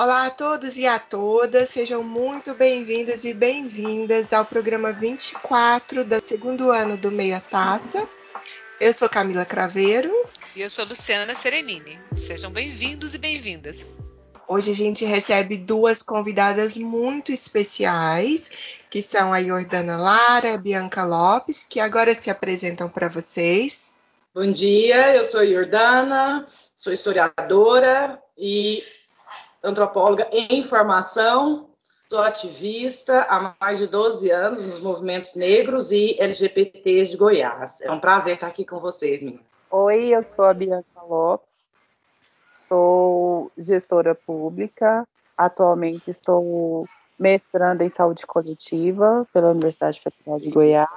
Olá a todos e a todas, sejam muito bem-vindos e bem-vindas ao programa 24 do segundo ano do Meia Taça. Eu sou Camila Craveiro. E eu sou Luciana Serenini. Sejam bem-vindos e bem-vindas. Hoje a gente recebe duas convidadas muito especiais, que são a Jordana Lara e a Bianca Lopes, que agora se apresentam para vocês. Bom dia, eu sou a Jordana, sou historiadora e antropóloga em formação, sou ativista há mais de 12 anos nos movimentos negros e LGBTs de Goiás. É um prazer estar aqui com vocês, minha. Oi, eu sou a Bianca Lopes, sou gestora pública, atualmente estou mestrando em saúde coletiva pela Universidade Federal de Goiás,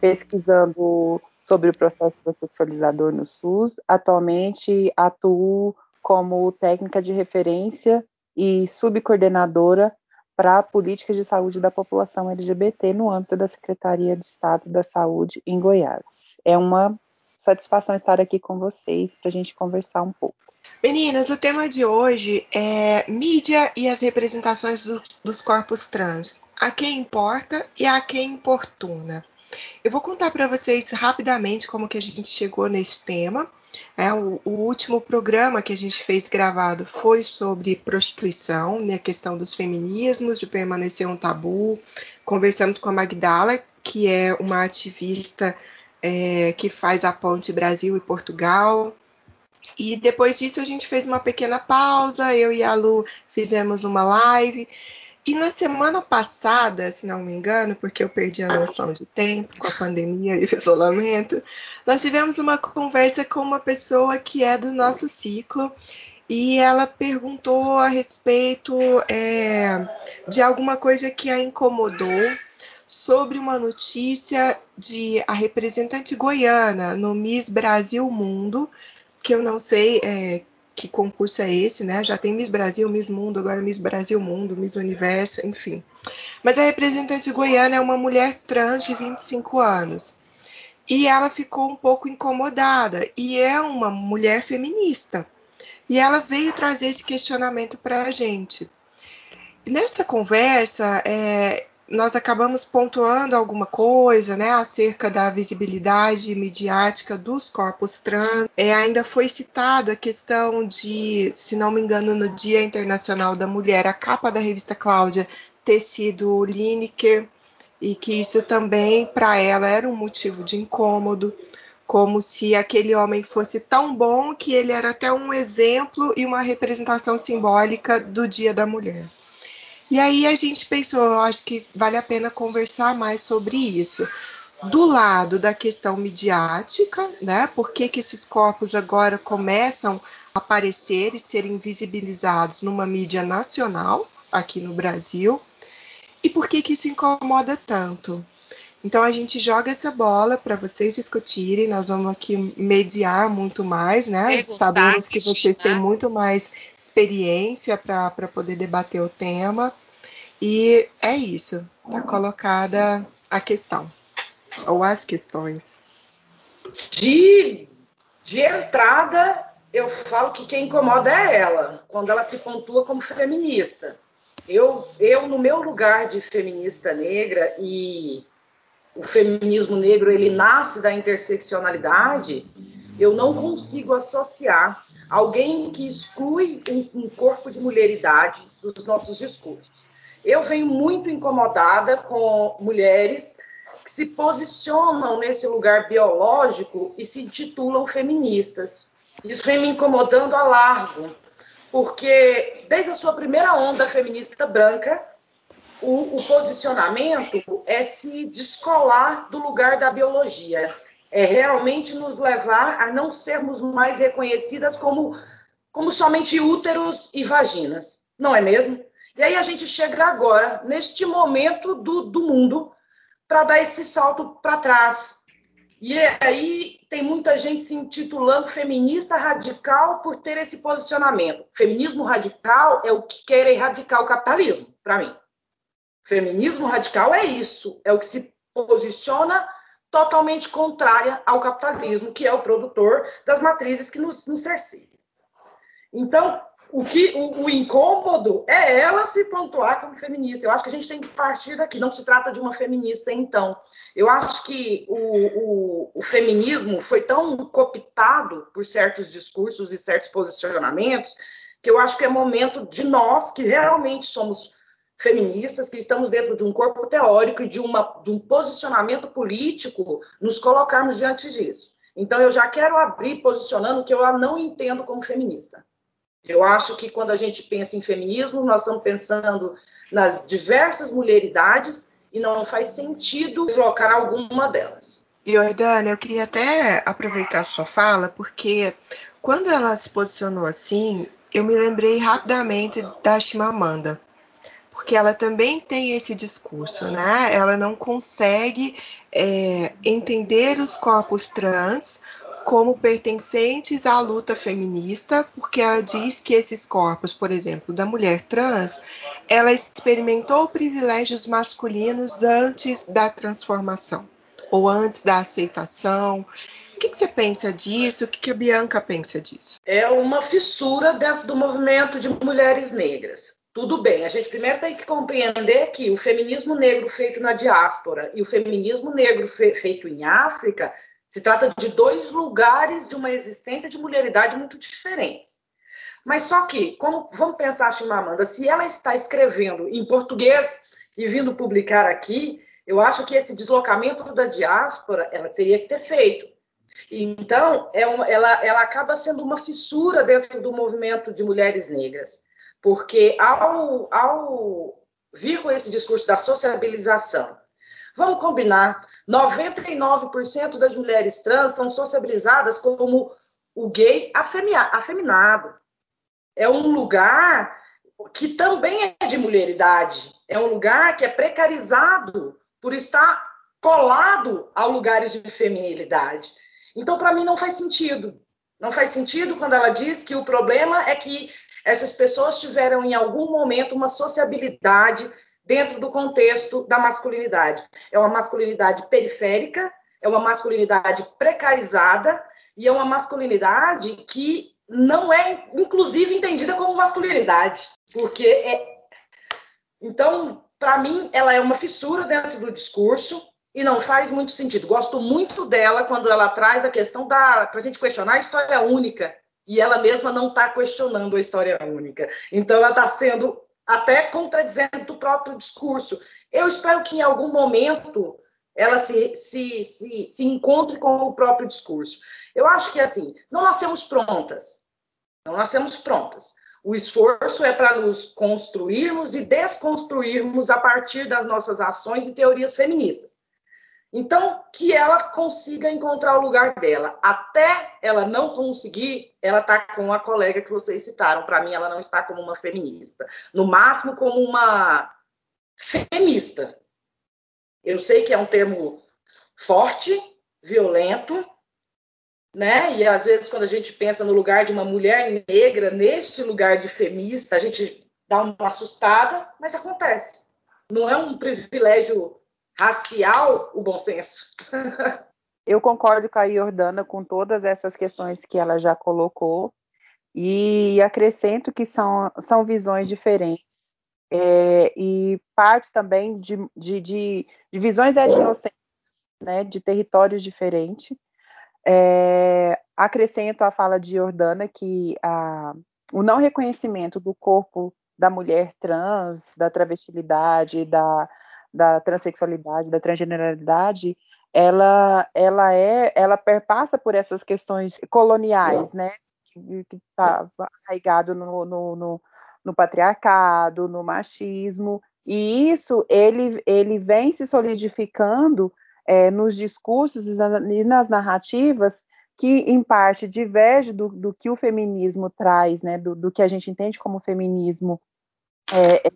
pesquisando sobre o processo sexualizador no SUS. Atualmente atuo como técnica de referência e subcoordenadora para políticas de saúde da população LGBT no âmbito da Secretaria de Estado da Saúde em Goiás. É uma satisfação estar aqui com vocês para a gente conversar um pouco. Meninas, o tema de hoje é mídia e as representações do, dos corpos trans. A quem importa e a quem importuna. Eu vou contar para vocês rapidamente como que a gente chegou nesse tema. É, o, o, último programa que a gente fez gravado foi sobre prostituição, né, a questão dos feminismos, de permanecer um tabu. Conversamos com a Magdala, que é uma ativista é, que faz a ponte Brasil e Portugal. E depois disso a gente fez uma pequena pausa, eu e a Lu fizemos uma live. E na semana passada, se não me engano, porque eu perdi a noção de tempo com a pandemia e o isolamento, nós tivemos uma conversa com uma pessoa que é do nosso ciclo e ela perguntou a respeito é, de alguma coisa que a incomodou sobre uma notícia de a representante goiana no Miss Brasil Mundo, que eu não sei é, que concurso é esse, né? Já tem Miss Brasil, Miss Mundo, agora Miss Brasil Mundo, Miss Universo, enfim. Mas a representante goiana é uma mulher trans de 25 anos. E ela ficou um pouco incomodada. E é uma mulher feminista. E ela veio trazer esse questionamento para a gente. Nessa conversa, é, nós acabamos pontuando alguma coisa, né, acerca da visibilidade midiática dos corpos trans. É, ainda foi citado a questão de, se não me engano, no Dia Internacional da Mulher, a capa da revista Cláudia ter sido Lineker e que isso também para ela era um motivo de incômodo, como se aquele homem fosse tão bom que ele era até um exemplo e uma representação simbólica do Dia da Mulher. E aí a gente pensou, eu acho que vale a pena conversar mais sobre isso. Do lado da questão midiática, né? Por que, que esses corpos agora começam a aparecer e serem visibilizados numa mídia nacional aqui no Brasil? E por que, que isso incomoda tanto? Então a gente joga essa bola para vocês discutirem, nós vamos aqui mediar muito mais, né? Perguntar, Sabemos que vocês têm muito mais experiência para poder debater o tema. E é isso, está colocada a questão, ou as questões. De, de entrada, eu falo que quem incomoda é ela, quando ela se pontua como feminista. Eu, eu no meu lugar de feminista negra, e o feminismo negro ele nasce da interseccionalidade, eu não consigo associar alguém que exclui um, um corpo de mulheridade dos nossos discursos. Eu venho muito incomodada com mulheres que se posicionam nesse lugar biológico e se intitulam feministas. Isso vem me incomodando a largo, porque desde a sua primeira onda feminista branca, o, o posicionamento é se descolar do lugar da biologia, é realmente nos levar a não sermos mais reconhecidas como, como somente úteros e vaginas, não é mesmo? E aí a gente chega agora, neste momento do, do mundo, para dar esse salto para trás. E aí tem muita gente se intitulando feminista radical por ter esse posicionamento. Feminismo radical é o que quer erradicar o capitalismo, para mim. Feminismo radical é isso, é o que se posiciona totalmente contrária ao capitalismo, que é o produtor das matrizes que nos, nos cerceiam. Então, o, que, o, o, incômodo é ela se pontuar como feminista. Eu acho que a gente tem que partir daqui. Não se trata de uma feminista, então. Eu acho que o, o, o feminismo foi tão cooptado por certos discursos e certos posicionamentos que eu acho que é momento de nós, que realmente somos feministas, que estamos dentro de um corpo teórico e de, uma, de um posicionamento político, nos colocarmos diante disso. Então, eu já quero abrir posicionando que eu não entendo como feminista. Eu acho que quando a gente pensa em feminismo, nós estamos pensando nas diversas mulheridades e não faz sentido colocar alguma delas. Jordana, eu queria até aproveitar a sua fala, porque quando ela se posicionou assim, eu me lembrei rapidamente da Chimamanda, porque ela também tem esse discurso, né? Ela não consegue é, entender os corpos trans como pertencentes à luta feminista, porque ela diz que esses corpos, por exemplo, da mulher trans, ela experimentou privilégios masculinos antes da transformação ou antes da aceitação. O que, que você pensa disso? O que, que a Bianca pensa disso? É uma fissura dentro do movimento de mulheres negras. Tudo bem, a gente primeiro tem que compreender que o feminismo negro feito na diáspora e o feminismo negro fe feito em África se trata de dois lugares de uma existência de mulheridade muito diferentes. Mas só que, como vamos pensar a Chimamanda, se ela está escrevendo em português e vindo publicar aqui, eu acho que esse deslocamento da diáspora ela teria que ter feito. Então, é uma, ela, ela acaba sendo uma fissura dentro do movimento de mulheres negras, porque ao, ao vir com esse discurso da sociabilização, Vamos combinar, 99% das mulheres trans são sociabilizadas como o gay afeminado. É um lugar que também é de mulheridade. É um lugar que é precarizado por estar colado a lugares de feminilidade. Então, para mim, não faz sentido. Não faz sentido quando ela diz que o problema é que essas pessoas tiveram em algum momento uma sociabilidade dentro do contexto da masculinidade. É uma masculinidade periférica, é uma masculinidade precarizada e é uma masculinidade que não é, inclusive, entendida como masculinidade, porque é. Então, para mim, ela é uma fissura dentro do discurso e não faz muito sentido. Gosto muito dela quando ela traz a questão da para a gente questionar a história única e ela mesma não está questionando a história única. Então, ela está sendo até contradizendo o próprio discurso. Eu espero que em algum momento ela se, se, se, se encontre com o próprio discurso. Eu acho que assim, não nascemos prontas. Não nascemos prontas. O esforço é para nos construirmos e desconstruirmos a partir das nossas ações e teorias feministas. Então, que ela consiga encontrar o lugar dela. Até ela não conseguir, ela está com a colega que vocês citaram. Para mim, ela não está como uma feminista. No máximo, como uma femista. Eu sei que é um termo forte, violento, né? E às vezes, quando a gente pensa no lugar de uma mulher negra, neste lugar de femista, a gente dá uma assustada, mas acontece. Não é um privilégio racial o bom senso. Eu concordo com a Jordana com todas essas questões que ela já colocou e acrescento que são, são visões diferentes é, e partes também de, de, de, de visões etnocêntricas, né, de territórios diferentes. É, acrescento a fala de Jordana que a, o não reconhecimento do corpo da mulher trans, da travestilidade, da, da transexualidade, da transgeneralidade, ela, ela é, ela perpassa por essas questões coloniais, né? Que está arraigado no, no, no, no, patriarcado, no machismo, e isso ele, ele vem se solidificando é, nos discursos e nas narrativas que, em parte, diverge do, do que o feminismo traz, né? Do, do, que a gente entende como feminismo é, é,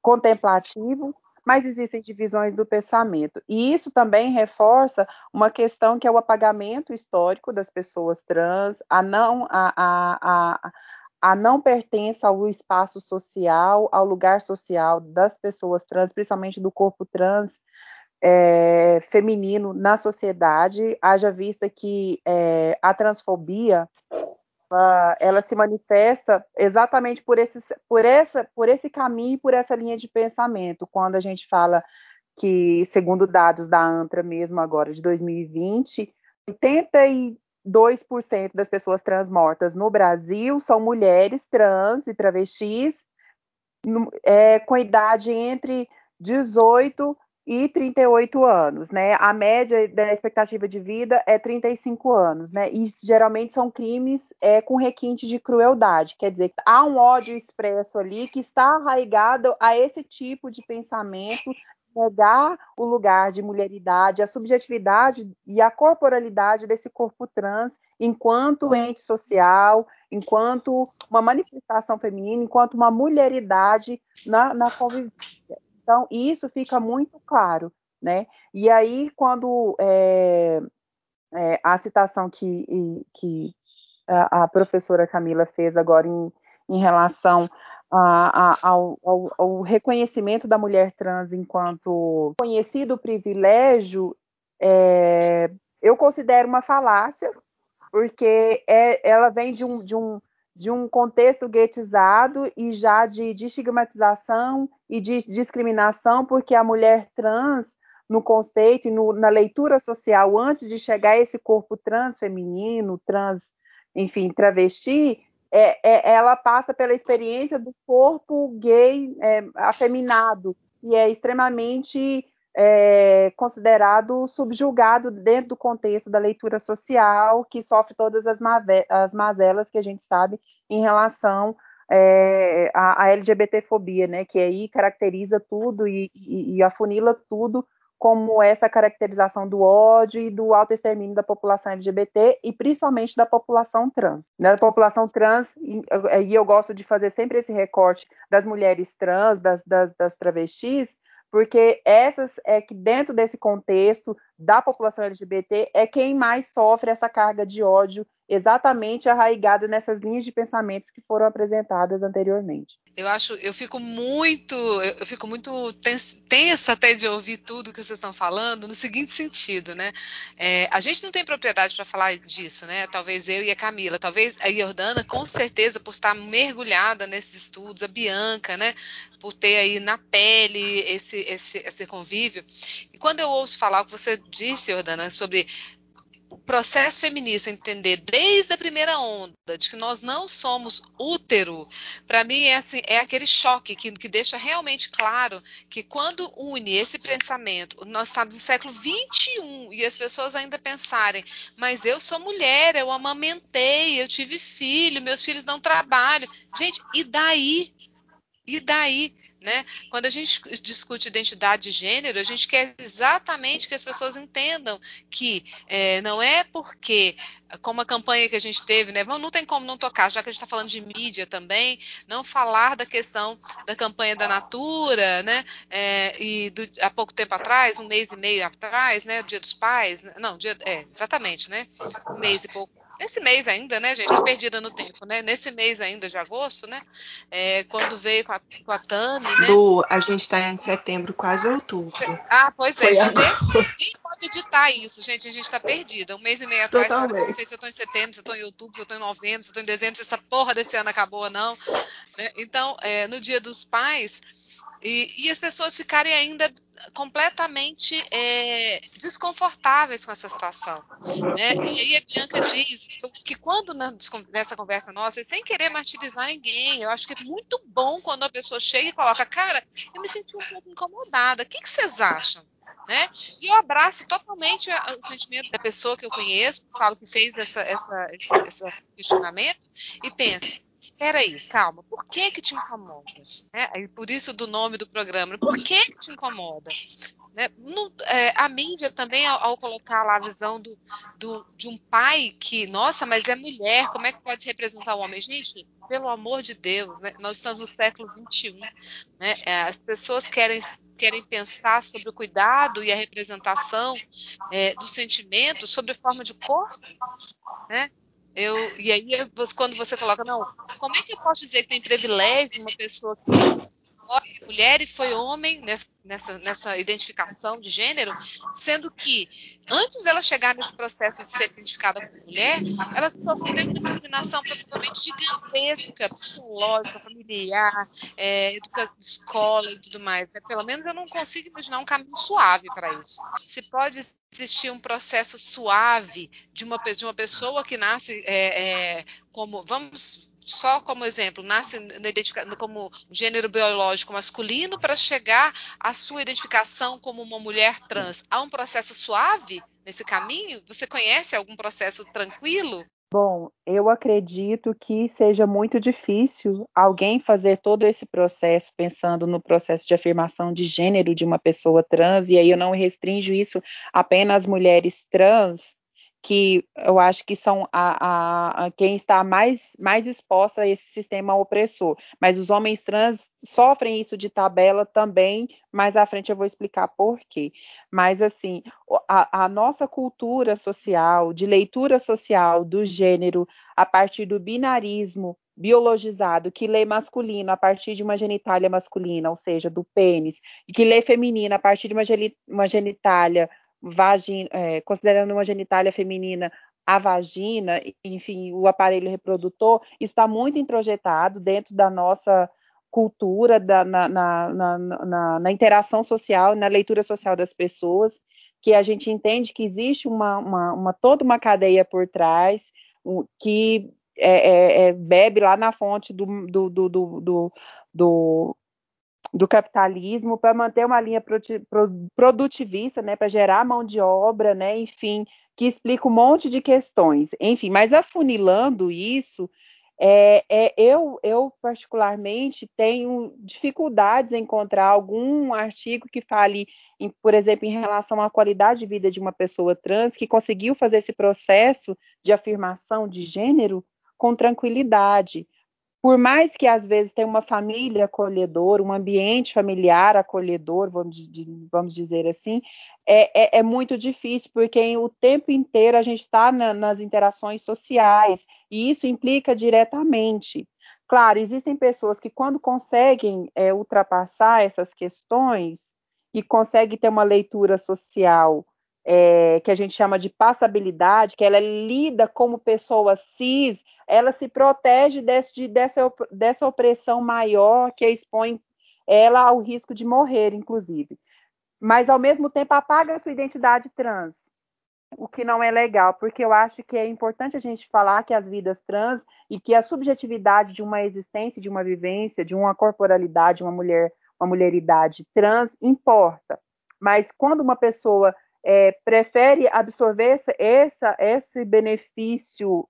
contemplativo mas existem divisões do pensamento. E isso também reforça uma questão que é o apagamento histórico das pessoas trans, a não, a, a, a, a não pertença ao espaço social, ao lugar social das pessoas trans, principalmente do corpo trans é, feminino na sociedade, haja vista que é, a transfobia ela, ela, se manifesta exatamente por esse, por, essa, por esse caminho, por essa linha de pensamento. Quando a gente fala que, segundo dados da ANTRA mesmo agora, de 2020, 82% das pessoas trans mortas no Brasil são mulheres trans e travestis é, com idade entre 18 e 38 anos, né? A média da expectativa de vida é 35 anos, né? E geralmente são crimes é, com requinte de crueldade, quer dizer, há um ódio expresso ali que está arraigado a esse tipo de pensamento negar o lugar de mulheridade, a subjetividade e a corporalidade desse corpo trans enquanto ente social, enquanto uma manifestação feminina, enquanto uma mulheridade na, na convivência. Então, isso fica muito claro, né? E aí, quando é, é, a citação que, que a, a, professora Camila fez agora em, em relação a, a, ao, ao, ao, reconhecimento da mulher trans enquanto conhecido privilégio, é, eu considero uma falácia, porque é, ela vem de um, de, um, de um contexto guetizado e já de, de estigmatização e de discriminação, porque a mulher trans, no conceito e no, na leitura social, antes de chegar a esse corpo trans feminino, trans, enfim, travesti, é, é, ela passa pela experiência do corpo gay é, afeminado, e é extremamente é, considerado subjugado dentro do contexto da leitura social, que sofre todas as, as mazelas que a gente sabe em relação é, à, à LGBTfobia, né, que aí caracteriza tudo e, e, e afunila tudo como essa caracterização do ódio e do autoextermínio da população LGBT e principalmente da população trans. Né? população trans, e eu gosto de fazer sempre esse recorte das mulheres trans, das, das, das travestis, porque essas é que dentro desse contexto da população LGBT é quem mais sofre essa carga de ódio exatamente arraigado nessas linhas de pensamentos que foram apresentadas anteriormente. Eu acho, eu fico muito, eu fico muito tensa até de ouvir tudo que vocês estão falando, no seguinte sentido, né? É, a gente não tem propriedade para falar disso, né? Talvez eu e a Camila, talvez a Jordana, com certeza, por estar mergulhada nesses estudos, a Bianca, né? Por ter aí na pele esse, esse, esse convívio. E quando eu ouço falar o que você disse, Jordana, sobre o processo feminista entender desde a primeira onda de que nós não somos útero, para mim é, assim, é aquele choque que, que deixa realmente claro que quando une esse pensamento, nós estamos no século 21 e as pessoas ainda pensarem, mas eu sou mulher, eu amamentei, eu tive filho, meus filhos não trabalham. Gente, e daí? E daí? Né? Quando a gente discute identidade de gênero, a gente quer exatamente que as pessoas entendam que é, não é porque, como a campanha que a gente teve, né, não tem como não tocar, já que a gente está falando de mídia também, não falar da questão da campanha da Natura, né, é, e do, há pouco tempo atrás, um mês e meio atrás, né, Dia dos Pais, não, dia, é, exatamente, né, um mês e pouco nesse mês ainda, né, gente? Tá perdida no tempo, né? Nesse mês ainda de agosto, né? É, quando veio com a, com a Tami, né? Do, a gente está em setembro, quase outubro. Ah, pois é. Ninguém pode editar isso, gente. A gente está perdida. Um mês e meio atrás, eu não sei se eu estou em setembro, se eu estou em outubro, se eu estou em novembro, se eu estou em dezembro, se essa porra desse ano acabou ou não. Né? Então, é, no dia dos pais, e, e, as pessoas ficarem ainda completamente é, desconfortáveis com essa situação. Né? E aí a Bianca diz que quando nessa conversa nossa, sem querer martirizar ninguém, eu acho que é muito bom quando a pessoa chega e coloca, cara, eu me senti um pouco incomodada, o que, que vocês acham? Né? E eu abraço totalmente o sentimento da pessoa que eu conheço, falo que fez essa, essa, esse, esse questionamento, e pensa, peraí, calma, por que que te incomoda? É, por isso do nome do programa, por que que te incomoda? Né? No, é, a mídia também, ao, ao, colocar lá a visão do, do, de um pai que, nossa, mas é mulher, como é que pode representar o homem? Gente, pelo amor de Deus, né? nós estamos no século XXI, né? É, as pessoas querem, querem pensar sobre o cuidado e a representação é, do sentimento sobre forma de corpo, né? Eu, e aí, quando você coloca, não, como é que eu posso dizer que tem privilégio uma pessoa que mulher e foi homem nessa, nessa identificação de gênero, sendo que antes dela chegar nesse processo de ser identificada como mulher, ela sofreu uma discriminação provavelmente gigantesca, psicológica, familiar, é, escola e tudo mais. Pelo menos eu não consigo imaginar um caminho suave para isso. Se pode existir um processo suave de uma, de uma pessoa que nasce é, é, como, vamos só como exemplo, nasce como gênero biológico masculino para chegar à sua identificação como uma mulher trans. Há um processo suave nesse caminho? Você conhece algum processo tranquilo? Bom, eu acredito que seja muito difícil alguém fazer todo esse processo pensando no processo de afirmação de gênero de uma pessoa trans, e aí eu não restringo isso apenas mulheres trans, que eu acho que são a, a, a, quem está mais, mais exposta a esse sistema opressor. Mas os homens trans sofrem isso de tabela também, mais à frente eu vou explicar por quê. Mas, assim, a, a nossa cultura social, de leitura social do gênero, a partir do binarismo, biologizado que lê masculino a partir de uma genitália masculina, ou seja, do pênis, e que lê feminino a partir de uma genitália vagina, é, considerando uma genitália feminina a vagina, enfim, o aparelho reprodutor, está muito introjetado dentro da nossa cultura, da, na, na, na, na, interação social, na leitura social das pessoas, que a gente entende que existe uma, uma, uma toda uma cadeia por trás, que é, é, é, bebe lá na fonte do, do, do, do, do capitalismo para manter uma linha produtivista, né, para gerar mão de obra, né, enfim, que explica um monte de questões. Enfim, mas afunilando isso, é, é, eu, eu particularmente tenho dificuldades em encontrar algum artigo que fale, em, por exemplo, em relação à qualidade de vida de uma pessoa trans que conseguiu fazer esse processo de afirmação de gênero com tranquilidade por mais que às vezes tenha uma família acolhedora, um ambiente familiar acolhedor, vamos, vamos dizer assim, é, é, é, muito difícil, porque o tempo inteiro a gente está na, nas interações sociais, e isso implica diretamente. Claro, existem pessoas que, quando conseguem é, ultrapassar essas questões e conseguem ter uma leitura social é, que a gente chama de passabilidade, que ela lida como pessoa cis, ela se protege desse, de, dessa, dessa opressão maior que expõe ela ao risco de morrer, inclusive. Mas, ao mesmo tempo, apaga a sua identidade trans, o que não é legal, porque eu acho que é importante a gente falar que as vidas trans e que a subjetividade de uma existência, de uma vivência, de uma corporalidade, uma mulher, uma mulheridade trans importa. Mas quando uma pessoa é, prefere absorver essa, essa, esse benefício,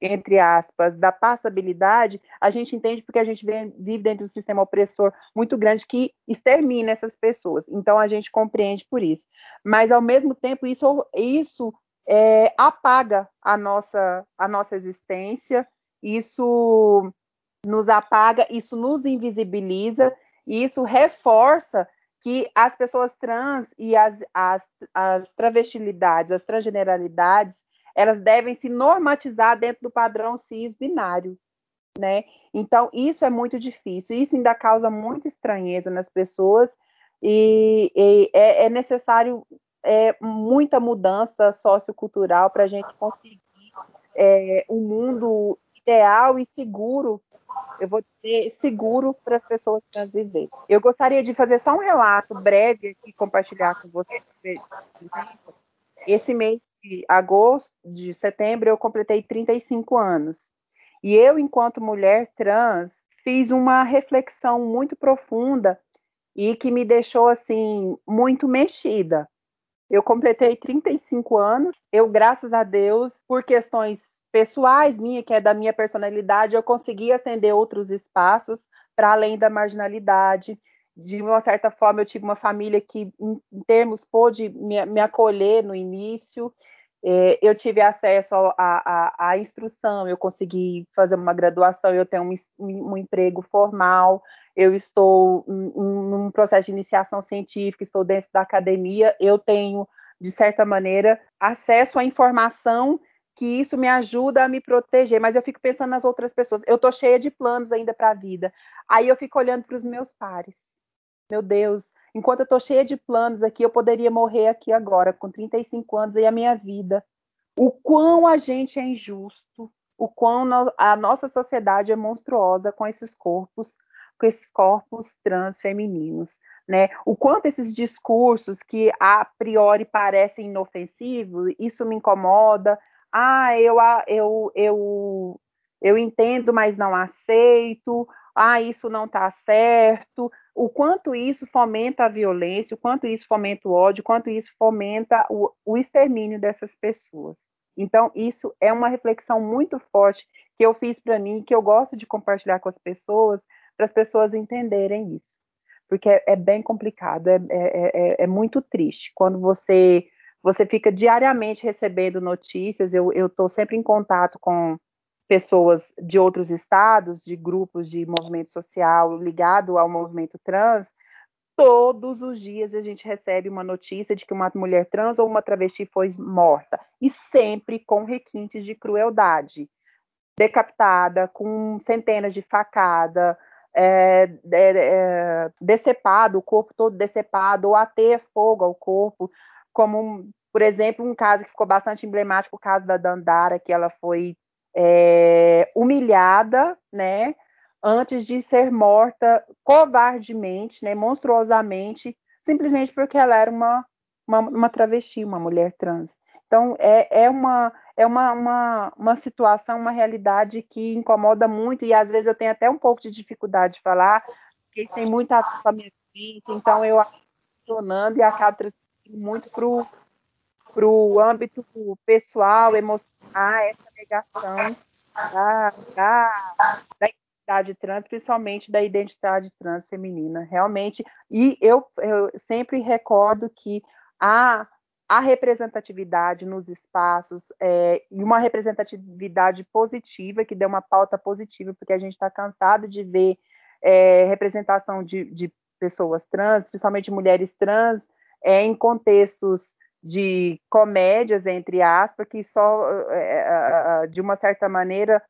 entre aspas, da passabilidade, a gente entende porque a gente vive dentro de um sistema opressor muito grande que extermina essas pessoas. Então a gente compreende por isso. Mas ao mesmo tempo isso, isso é, apaga a nossa, a nossa existência, isso nos apaga, isso nos invisibiliza, e isso reforça que as pessoas trans e as, as, as travestilidades, as transgeneralidades, elas devem se normatizar dentro do padrão cis binário, né? Então, isso é muito difícil, isso ainda causa muita estranheza nas pessoas e, e é, é, necessário é, muita mudança sociocultural para a gente conseguir é, um mundo ideal e seguro eu vou dizer, seguro para as pessoas trans viver. Eu gostaria de fazer só um relato breve aqui, compartilhar com vocês. Esse mês de agosto, de setembro, eu completei 35 anos. E eu, enquanto mulher trans, fiz uma reflexão muito profunda e que me deixou assim muito mexida. Eu completei 35 anos. Eu, graças a Deus, por questões pessoais minha, que é da minha personalidade, eu consegui acender outros espaços para além da marginalidade. De uma certa forma, eu tive uma família que, em, termos, pôde me, me acolher no início. É, eu tive acesso à instrução, eu consegui fazer uma graduação, eu tenho um, um emprego formal, eu estou num processo de iniciação científica, estou dentro da academia, eu tenho, de certa maneira, acesso à informação que isso me ajuda a me proteger, mas eu fico pensando nas outras pessoas. Eu tô cheia de planos ainda para a vida. Aí eu fico olhando para os meus pares. Meu Deus, enquanto eu estou cheia de planos aqui, eu poderia morrer aqui agora, com 35 anos e a minha vida. O quão a gente é injusto, o quão a nossa sociedade é monstruosa com esses corpos, com esses corpos trans femininos, né? O quanto esses discursos que a priori parecem inofensivos, isso me incomoda. Ah, eu eu eu eu entendo, mas não aceito. Ah, isso não está certo. O quanto isso fomenta a violência, o quanto isso fomenta o ódio, o quanto isso fomenta o, o extermínio dessas pessoas. Então, isso é uma reflexão muito forte que eu fiz para mim, que eu gosto de compartilhar com as pessoas, para as pessoas entenderem isso. Porque é, é bem complicado, é, é, é, é muito triste. Quando você, você fica diariamente recebendo notícias, eu estou sempre em contato com pessoas de outros estados, de grupos de movimento social ligado ao movimento trans, todos os dias a gente recebe uma notícia de que uma mulher trans ou uma travesti foi morta, e sempre com requintes de crueldade, decapitada, com centenas de facadas, é, é, é, decepado, o corpo todo decepado, ou a ter fogo ao corpo, como, por exemplo, um caso que ficou bastante emblemático, o caso da Dandara, que ela foi é, humilhada, né, antes de ser morta covardemente, né, monstruosamente, simplesmente porque ela era uma, uma, uma travesti, uma mulher trans. Então, é, é, uma, é uma, uma, uma situação, uma realidade que incomoda muito, e às vezes eu tenho até um pouco de dificuldade de falar, porque isso tem muito a ver com a minha então eu acabo e acabo transmitindo muito para o para o âmbito pessoal, emocional, essa negação da, da, da, identidade trans, principalmente da identidade trans feminina, realmente. E eu, eu sempre recordo que a, a representatividade nos espaços é, e uma representatividade positiva, que dê uma pauta positiva, porque a gente está cansado de ver é, representação de, de pessoas trans, principalmente mulheres trans, é, em contextos de comédias, entre aspas, que só, é, de uma certa maneira,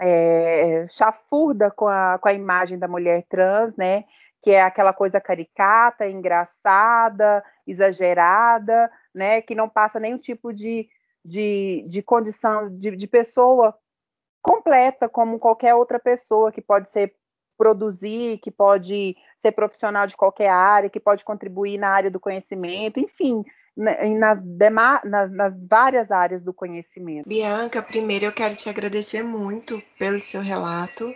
é, chafurda com a, com a imagem da mulher trans, né? Que é aquela coisa caricata, engraçada, exagerada, né? Que não passa nenhum tipo de, de, de condição de, de pessoa completa, como qualquer outra pessoa que pode ser produzir, que pode ser profissional de qualquer área, que pode contribuir na área do conhecimento, enfim, nas, nas, nas, várias áreas do conhecimento. Bianca, primeiro eu quero te agradecer muito pelo seu relato,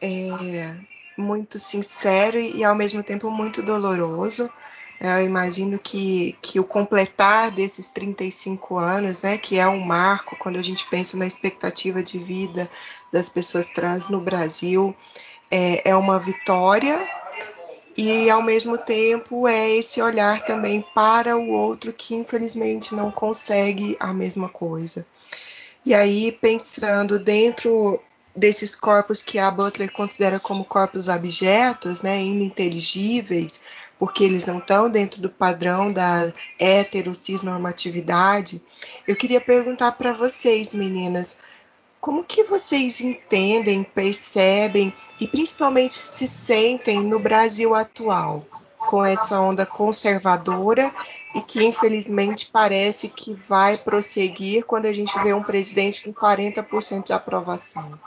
é muito sincero e ao mesmo tempo muito doloroso. Eu imagino que, que o completar desses 35 anos, né, que é um marco quando a gente pensa na expectativa de vida das pessoas trans no Brasil, é, é uma vitória e ao mesmo tempo é esse olhar também para o outro que infelizmente não consegue a mesma coisa. E aí pensando dentro desses corpos que a Butler considera como corpos abjetos, né, ininteligíveis, porque eles não estão dentro do padrão da hetero normatividade, eu queria perguntar para vocês, meninas, como que vocês entendem, percebem e principalmente se sentem no Brasil atual, com essa onda conservadora e que infelizmente parece que vai prosseguir quando a gente vê um presidente com 40% de aprovação?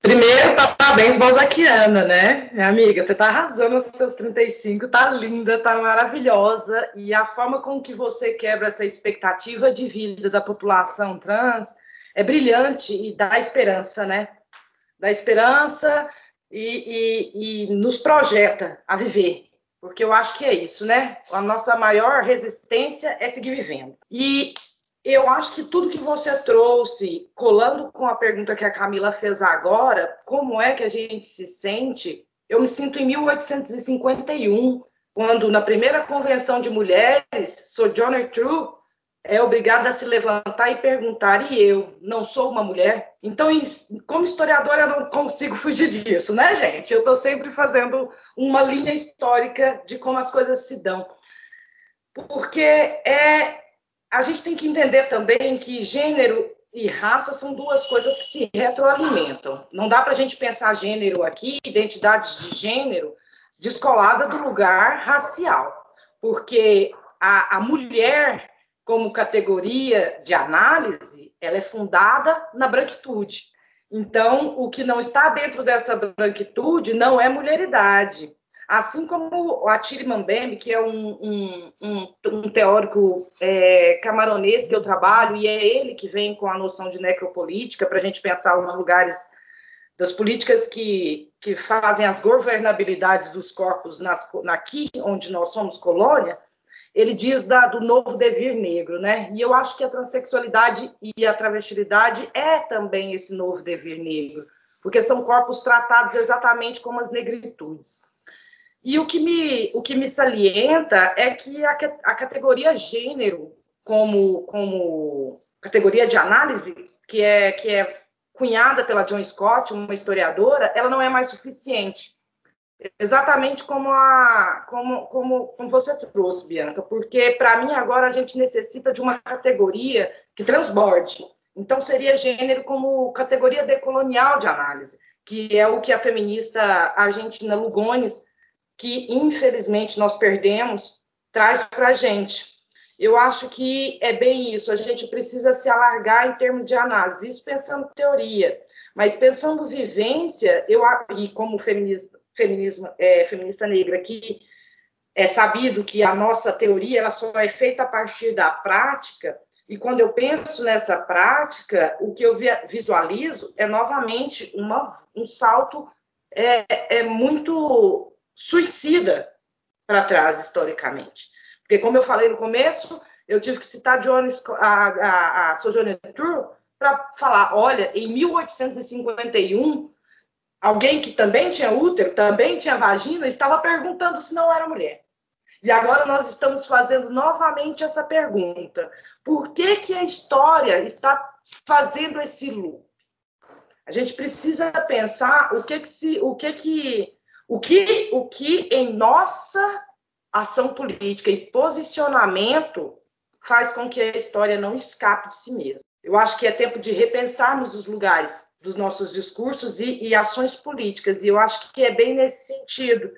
Primeiro, parabéns, Balzaquiana, né? Amiga, você tá arrasando nos seus 35, tá linda, tá maravilhosa. E a forma com que você quebra essa expectativa de vida da população trans é brilhante e dá esperança, né? Dá esperança e, e, e nos projeta a viver, porque eu acho que é isso, né? A nossa maior resistência é seguir vivendo. E eu acho que tudo que você trouxe, colando com a pergunta que a Camila fez agora, como é que a gente se sente? Eu me sinto em 1851, quando na primeira convenção de mulheres, Sojourner Truth é obrigada a se levantar e perguntar: e eu não sou uma mulher? Então, como historiadora, eu não consigo fugir disso, né, gente? Eu estou sempre fazendo uma linha histórica de como as coisas se dão. Porque é, a gente tem que entender também que gênero e raça são duas coisas que se retroalimentam. Não dá para a gente pensar gênero aqui, identidades de gênero, descolada do lugar racial, porque a, a mulher, como categoria de análise, ela é fundada na branquitude. Então, o que não está dentro dessa branquitude não é mulheridade. Assim como o Attili Mbembe, que é um, um, um, um teórico é, camaronês que eu trabalho, e é ele que vem com a noção de necropolítica para a gente pensar os lugares das políticas que, que fazem as governabilidades dos corpos nas, aqui, onde nós somos colônia, ele diz da, do novo devir negro, né? E eu acho que a transexualidade e a travestilidade é também esse novo devir negro, porque são corpos tratados exatamente como as negritudes. E o que me, o que me salienta é que a, a categoria gênero, como, como categoria de análise, que é, que é cunhada pela John Scott, uma historiadora, ela não é mais suficiente. Exatamente como, a, como, como, como você trouxe, Bianca, porque para mim agora a gente necessita de uma categoria que transborde. Então seria gênero como categoria decolonial de análise, que é o que a feminista argentina Lugones, que infelizmente nós perdemos, traz para a gente. Eu acho que é bem isso, a gente precisa se alargar em termos de análise, isso pensando teoria, mas pensando vivência, eu e como feminista, feminismo, é, feminista negra, que é sabido que a nossa teoria ela só é feita a partir da prática, e quando eu penso nessa prática, o que eu visualizo é novamente uma, um salto é, é muito suicida para trás historicamente. Porque, como eu falei no começo, eu tive que citar Jones, a, a, a Sojourner Truth para falar, olha, em 1851 alguém que também tinha útero, também tinha vagina, estava perguntando se não era mulher. E agora nós estamos fazendo novamente essa pergunta: por que, que a história está fazendo esse loop? A gente precisa pensar o que que se, o que que, o que, o que em nossa ação política e posicionamento faz com que a história não escape de si mesma. Eu acho que é tempo de repensarmos os lugares dos nossos discursos e, e ações políticas. E eu acho que é bem nesse sentido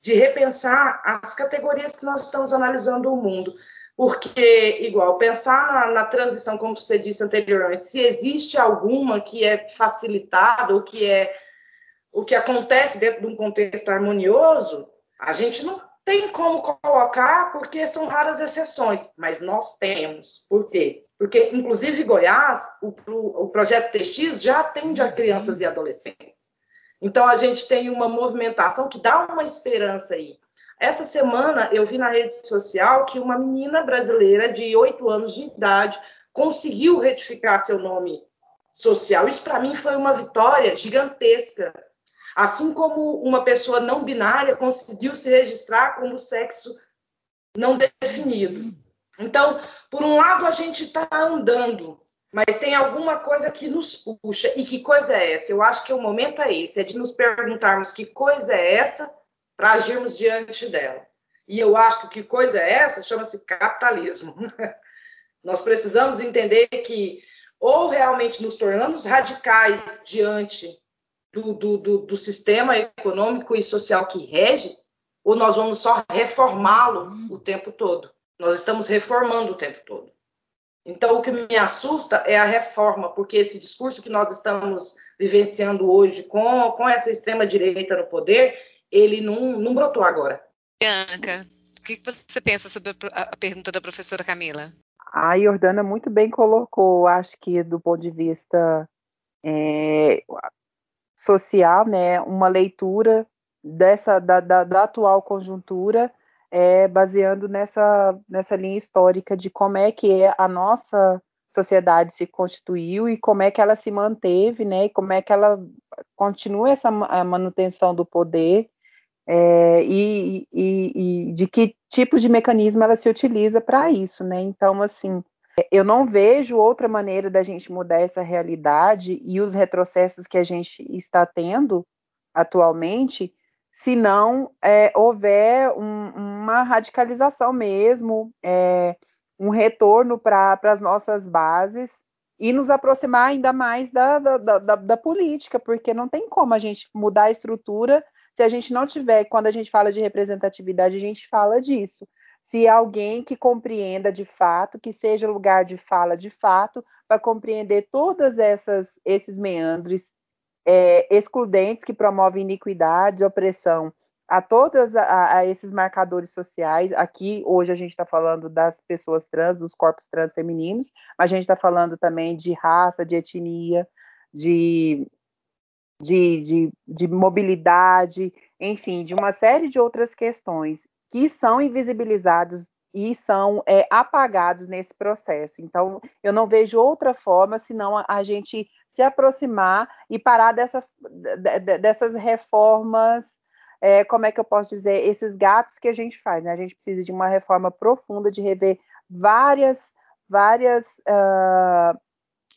de repensar as categorias que nós estamos analisando o mundo. Porque, igual, pensar na, na, transição, como você disse anteriormente, se existe alguma que é facilitada ou que é o que acontece dentro de um contexto harmonioso, a gente não tem como colocar porque são raras exceções, mas nós temos. Por quê? Porque, inclusive, Goiás, o, o projeto TX já atende a crianças e adolescentes. Então, a gente tem uma movimentação que dá uma esperança aí. Essa semana, eu vi na rede social que uma menina brasileira de 8 anos de idade conseguiu retificar seu nome social. Isso, para mim, foi uma vitória gigantesca Assim como uma pessoa não binária conseguiu se registrar como sexo não definido. Então, por um lado, a gente está andando, mas tem alguma coisa que nos puxa. E que coisa é essa? Eu acho que o momento é esse, é de nos perguntarmos que coisa é essa para agirmos diante dela. E eu acho que coisa é essa chama-se capitalismo. Nós precisamos entender que ou realmente nos tornamos radicais diante do, do, do, do sistema econômico e social que rege, ou nós vamos só reformá-lo o tempo todo? Nós estamos reformando o tempo todo. Então, o que me assusta é a reforma, porque esse discurso que nós estamos vivenciando hoje com, com essa extrema-direita no poder, ele não, não brotou agora. Bianca, o que você pensa sobre a pergunta da professora Camila? A Jordana muito bem colocou, acho que do ponto de vista é, social, né, uma leitura dessa da, da, da atual conjuntura, é, baseando nessa, nessa linha histórica de como é que a nossa sociedade se constituiu e como é que ela se manteve, né, e como é que ela continua essa manutenção do poder é, e, e, e, de que tipo de mecanismo ela se utiliza para isso, né? Então, assim, eu não vejo outra maneira da gente mudar essa realidade e os retrocessos que a gente está tendo atualmente, se não é, houver um, uma radicalização mesmo, é, um retorno para as nossas bases e nos aproximar ainda mais da, da, da, da, política, porque não tem como a gente mudar a estrutura Se a gente não tiver, quando a gente fala de representatividade, a gente fala disso. Se alguém que compreenda de fato, que seja lugar de fala de fato, para compreender todas essas esses meandros é, excludentes que promovem iniquidade, opressão a todos a, a, esses marcadores sociais. Aqui, hoje, a gente está falando das pessoas trans, dos corpos trans femininos, mas a gente está falando também de raça, de etnia, de, de, de, de mobilidade, enfim, de uma série de outras questões que são invisibilizados e são é, apagados nesse processo. Então, eu não vejo outra forma senão a, a gente se aproximar e parar dessa, de, dessas reformas é, como é que eu posso dizer, esses gatos que a gente faz, né? A gente precisa de uma reforma profunda, de rever várias, várias uh,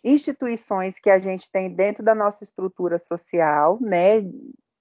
instituições que a gente tem dentro da nossa estrutura social, né?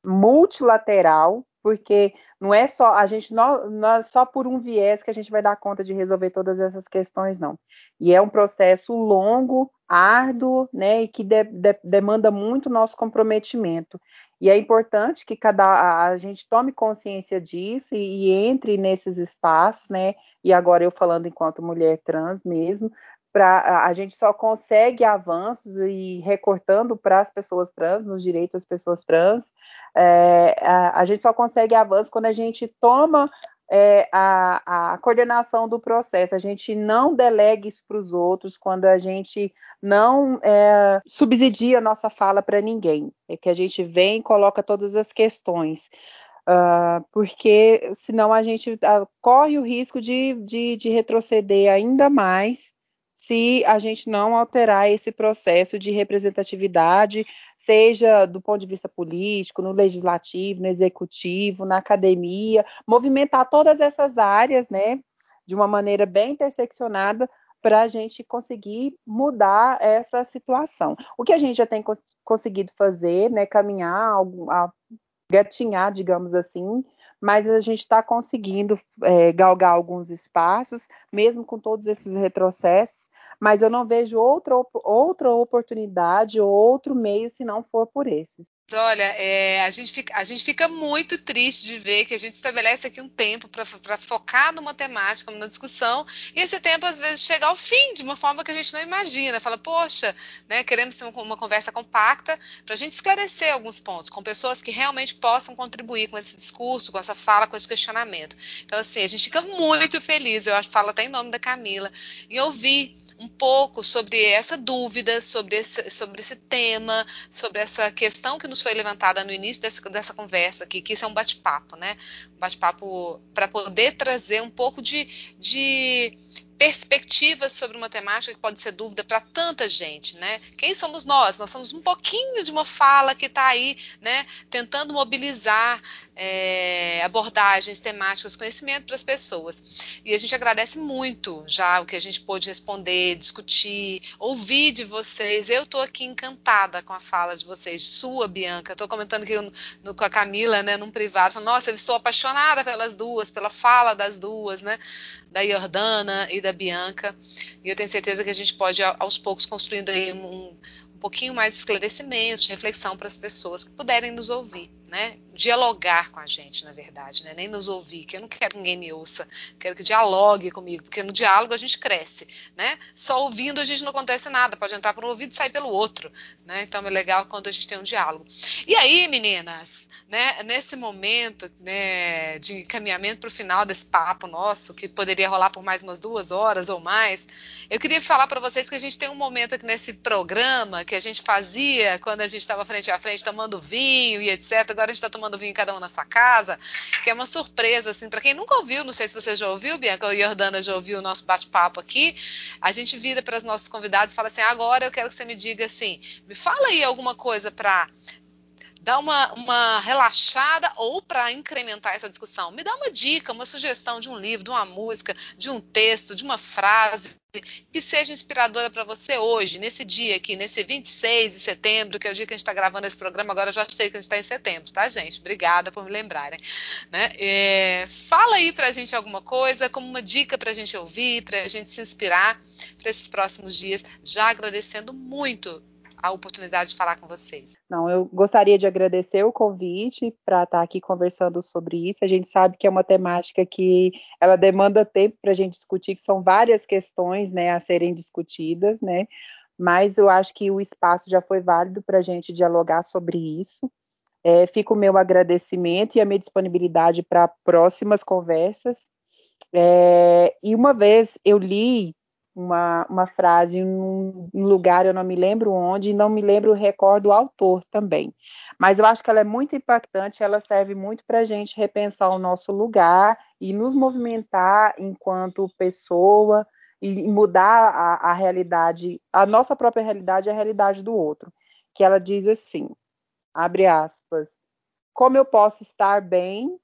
Multilateral, porque não é só a gente não, não, é só por um viés que a gente vai dar conta de resolver todas essas questões, não. E é um processo longo, árduo, né, e que de, de, demanda muito nosso comprometimento. E é importante que cada a gente tome consciência disso e, e entre nesses espaços, né? E agora eu falando enquanto mulher trans mesmo, para a gente só consegue avanços e recortando para as pessoas trans, nos direitos das pessoas trans, é, a, a, gente só consegue avanços quando a gente toma é, a, a, coordenação do processo, a gente não delega isso para os outros, quando a gente não é, subsidia a nossa fala para ninguém, é que a gente vem e coloca todas as questões. Uh, porque senão a gente uh, corre o risco de, de, de retroceder ainda mais se a gente não alterar esse processo de representatividade, seja do ponto de vista político, no legislativo, no executivo, na academia, movimentar todas essas áreas, né, de uma maneira bem interseccionada para a gente conseguir mudar essa situação. O que a gente já tem cons conseguido fazer, né, caminhar, gatinhar, digamos assim, mas a gente está conseguindo é, galgar alguns espaços, mesmo com todos esses retrocessos, mas eu não vejo outra, outra oportunidade ou outro meio se não for por esses. Olha, é, a, gente fica, a gente fica muito triste de ver que a gente estabelece aqui um tempo para focar numa temática, numa discussão, e esse tempo às vezes chega ao fim de uma forma que a gente não imagina. Fala, poxa, né, queremos ter uma, uma conversa compacta para a gente esclarecer alguns pontos, com pessoas que realmente possam contribuir com esse discurso, com essa fala, com esse questionamento. Então, assim, a gente fica muito feliz, eu acho, falo até em nome da Camila, em ouvir um pouco sobre essa dúvida, sobre esse, sobre esse tema, sobre essa questão que nos foi levantada no início dessa, dessa conversa aqui, que isso é um bate-papo, né? Um bate-papo para poder trazer um pouco de, de perspectivas sobre uma temática que pode ser dúvida para tanta gente, né? Quem somos nós? Nós somos um pouquinho de uma fala que está aí, né? Tentando mobilizar é, abordagens temáticas, conhecimento para as pessoas. E a gente agradece muito já o que a gente pôde responder, discutir, ouvir de vocês. Eu estou aqui encantada com a fala de vocês, sua, Bianca. Estou comentando aqui no, no, com a Camila, né, num privado, falando, nossa, eu estou apaixonada pelas duas, pela fala das duas, né? Da Jordana e da Bianca, e eu tenho certeza que a gente pode, aos poucos, construindo aí um, pouquinho mais de esclarecimento, de reflexão para as pessoas que puderem nos ouvir, né? Dialogar com a gente, na verdade, né? Nem nos ouvir, que eu não quero que ninguém me ouça, quero que dialogue comigo, porque no diálogo a gente cresce, né? Só ouvindo a gente não acontece nada, pode entrar por um ouvido e sair pelo outro, né? Então é legal quando a gente tem um diálogo. E aí, meninas, né, nesse momento né, de encaminhamento para o final desse papo nosso, que poderia rolar por mais umas duas horas ou mais, eu queria falar para vocês que a gente tem um momento aqui nesse programa que a gente fazia quando a gente estava frente a frente tomando vinho e etc. Agora a gente está tomando vinho cada um na sua casa, que é uma surpresa, assim, para quem nunca ouviu, não sei se você já ouviu, Bianca ou Jordana já ouviu o nosso bate-papo aqui, a gente vira para os nossos convidados e fala assim: agora eu quero que você me diga assim, me fala aí alguma coisa para dar uma, uma relaxada ou para incrementar essa discussão. Me dá uma dica, uma sugestão de um livro, de uma música, de um texto, de uma frase que seja inspiradora para você hoje, nesse dia aqui, nesse 26 de setembro, que é o dia que a gente está gravando esse programa. Agora eu já sei que a gente está em setembro, tá, gente? Obrigada por me lembrarem. Né? É, fala aí para a gente alguma coisa, como uma dica para a gente ouvir, para a gente se inspirar para esses próximos dias, já agradecendo muito a oportunidade de falar com vocês. Não, eu gostaria de agradecer o convite para estar aqui conversando sobre isso. A gente sabe que é uma temática que ela demanda tempo para a gente discutir, que são várias questões né, a serem discutidas, né? Mas eu acho que o espaço já foi válido para a gente dialogar sobre isso. É, fica o meu agradecimento e a minha disponibilidade para próximas conversas. É, e uma vez eu li uma, uma frase em um, lugar, eu não me lembro onde, e não me lembro o recorde do autor também. Mas eu acho que ela é muito impactante, ela serve muito para a gente repensar o nosso lugar e nos movimentar enquanto pessoa e mudar a, a realidade, a nossa própria realidade e a realidade do outro. Que ela diz assim: abre aspas, como eu posso estar bem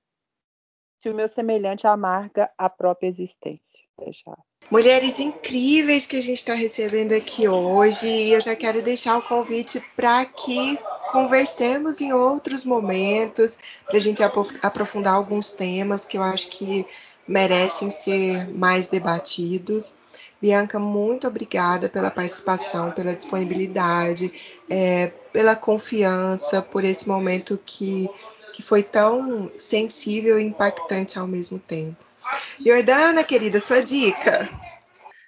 se o meu semelhante amarga a própria existência? Fecha Mulheres incríveis que a gente está recebendo aqui hoje e eu já quero deixar o convite para que conversemos em outros momentos, para a gente aprofundar alguns temas que eu acho que merecem ser mais debatidos. Bianca, muito obrigada pela participação, pela disponibilidade, é, pela confiança, por esse momento que, que foi tão sensível e impactante ao mesmo tempo. Jordana, querida, sua dica.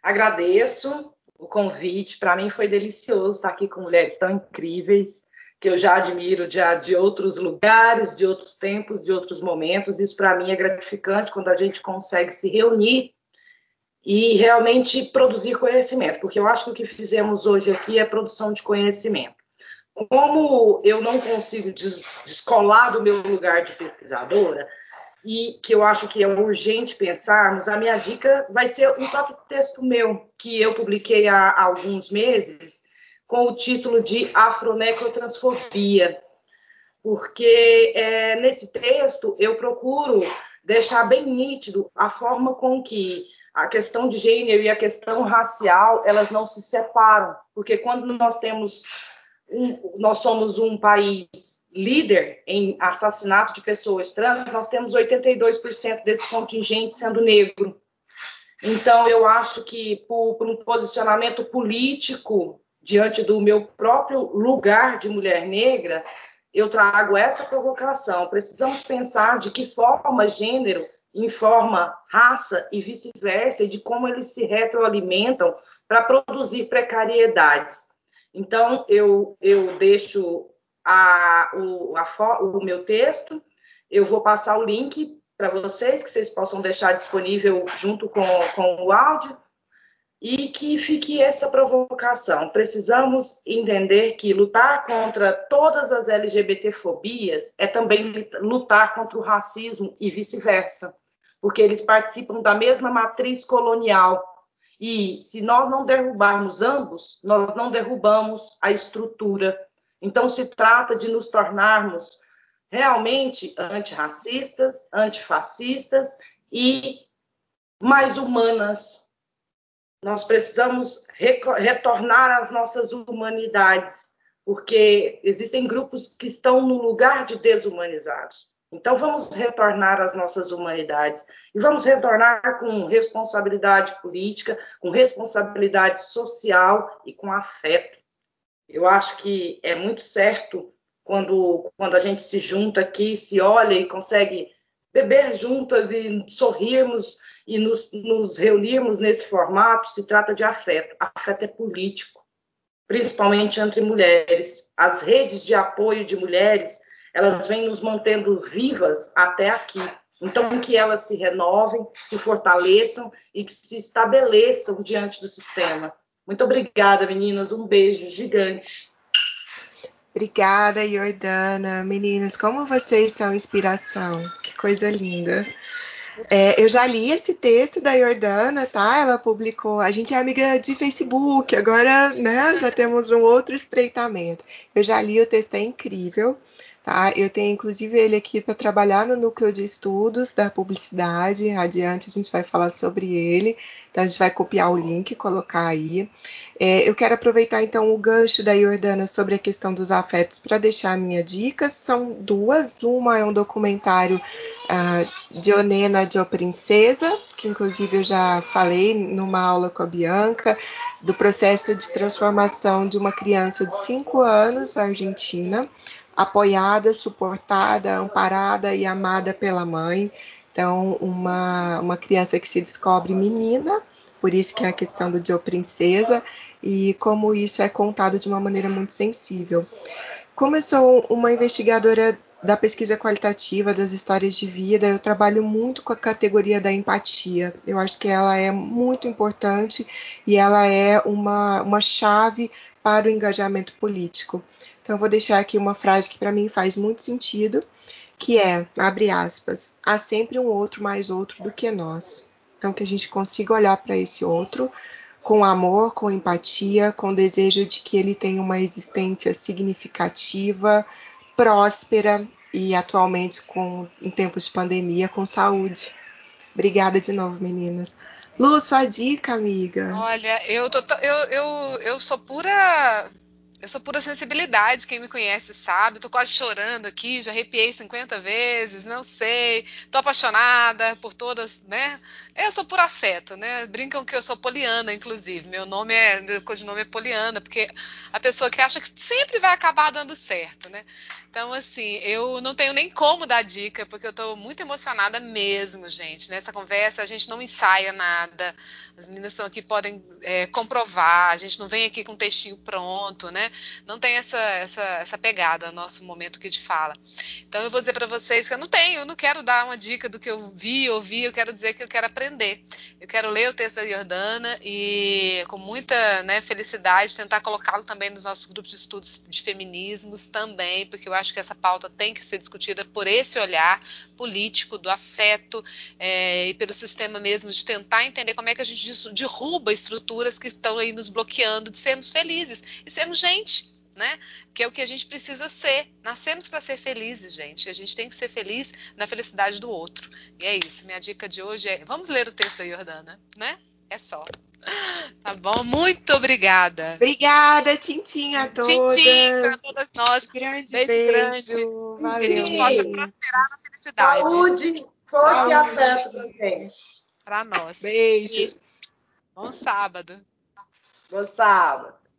Agradeço o convite. Para mim foi delicioso estar aqui com mulheres tão incríveis que eu já admiro já de outros lugares, de outros tempos, de outros momentos. Isso para mim é gratificante quando a gente consegue se reunir e realmente produzir conhecimento, porque eu acho que o que fizemos hoje aqui é produção de conhecimento. Como eu não consigo descolar do meu lugar de pesquisadora, e que eu acho que é urgente pensarmos, a minha dica vai ser um próprio texto meu, que eu publiquei há, alguns meses, com o título de Afronecrotransfobia, porque é, nesse texto eu procuro deixar bem nítido a forma com que a questão de gênero e a questão racial elas não se separam, porque quando nós temos um, nós somos um país líder em assassinato de pessoas trans, nós temos 82% desse contingente sendo negro. Então, eu acho que por, por, um posicionamento político diante do meu próprio lugar de mulher negra, eu trago essa provocação. Precisamos pensar de que forma gênero informa raça e vice-versa, e de como eles se retroalimentam para produzir precariedades. Então, eu, eu deixo a, o, a, o meu texto, eu vou passar o link para vocês, que vocês possam deixar disponível junto com, com o áudio, e que fique essa provocação. Precisamos entender que lutar contra todas as LGBTfobias é também lutar contra o racismo e vice-versa porque eles participam da mesma matriz colonial. E se nós não derrubarmos ambos, nós não derrubamos a estrutura. Então, se trata de nos tornarmos realmente antirracistas, antifascistas e mais humanas. Nós precisamos retornar às nossas humanidades, porque existem grupos que estão no lugar de desumanizados. Então, vamos retornar às nossas humanidades e vamos retornar com responsabilidade política, com responsabilidade social e com afeto. Eu acho que é muito certo quando, quando a gente se junta aqui, se olha e consegue beber juntas e sorrirmos e nos, nos reunirmos nesse formato, se trata de afeto. Afeto é político, principalmente entre mulheres. As redes de apoio de mulheres elas vêm nos mantendo vivas até aqui. Então, que elas se renovem, se fortaleçam e que se estabeleçam diante do sistema. Muito obrigada, meninas. Um beijo gigante. Obrigada, Jordana. Meninas, como vocês são inspiração. Que coisa linda. É, eu já li esse texto da Jordana, tá? Ela publicou. A gente é amiga de Facebook, agora né, já temos um outro estreitamento. Eu já li, o texto é incrível. Tá? Eu tenho inclusive ele aqui para trabalhar no núcleo de estudos da publicidade. Adiante a gente vai falar sobre ele. Então a gente vai copiar o link e colocar aí. É, eu quero aproveitar então o gancho da Jordana sobre a questão dos afetos para deixar a minha dica. São duas. Uma é um documentário uh, de Onena de O Princesa, que inclusive eu já falei numa aula com a Bianca. do processo de transformação de uma criança de 5 anos argentina, apoiada, suportada, amparada e amada pela mãe. Então, uma, uma criança que se descobre menina, por isso que é a questão do Joe Princesa, e como isso é contado de uma maneira muito sensível. Como eu sou uma investigadora da pesquisa qualitativa, das histórias de vida, eu trabalho muito com a categoria da empatia. Eu acho que ela é muito importante e ela é uma, uma chave para o engajamento político. Então, vou deixar aqui uma frase que para mim faz muito sentido, que é, abre aspas, há sempre um outro mais outro do que nós. Então, que a gente consiga olhar para esse outro com amor, com empatia, com desejo de que ele tenha uma existência significativa, próspera e atualmente com em tempos de pandemia com saúde. Obrigada de novo, meninas. Lu, sua dica, amiga. Olha, eu, tô, eu, eu, eu sou pura eu sou pura sensibilidade, quem me conhece sabe. Tô quase chorando aqui, já arrepiei 50 vezes, não sei. Tô apaixonada por todas, né? Eu sou por afeto, né? Brincam que eu sou poliana, inclusive. Meu nome é, meu codinome é poliana, porque a pessoa que acha que sempre vai acabar dando certo, né? Então, assim, eu não tenho nem como dar dica, porque eu tô muito emocionada mesmo, gente. Nessa conversa a gente não ensaia nada. As meninas estão aqui, podem é, comprovar. A gente não vem aqui com um textinho pronto, né? Não tem essa, essa, essa pegada no nosso momento que te fala. Então eu vou dizer para vocês que eu não tenho, eu não quero dar uma dica do que eu vi, ouvi, eu quero dizer que eu quero aprender. Eu quero ler o texto da Jordana e com muita né, felicidade tentar colocá-lo também nos nossos grupos de estudos de feminismos também, porque eu acho que essa pauta tem que ser discutida por esse olhar político, do afeto é, e pelo sistema mesmo de tentar entender como é que a gente derruba estruturas que estão aí nos bloqueando de sermos felizes e sermos gente gente, né? Que é o que a gente precisa ser. Nascemos para ser felizes, gente. A gente tem que ser feliz na felicidade do outro. E é isso. Minha dica de hoje é: vamos ler o texto da Jordana, né? É só. Tá bom? Muito obrigada. Obrigada, Tintim a todas. Tintim para todas nós. Grande beijo. beijo. Grande. Valeu. Que a gente possa prosperar na felicidade. Saúde, força e afeto também. Para nós. Beijos. Bom sábado. Bom sábado.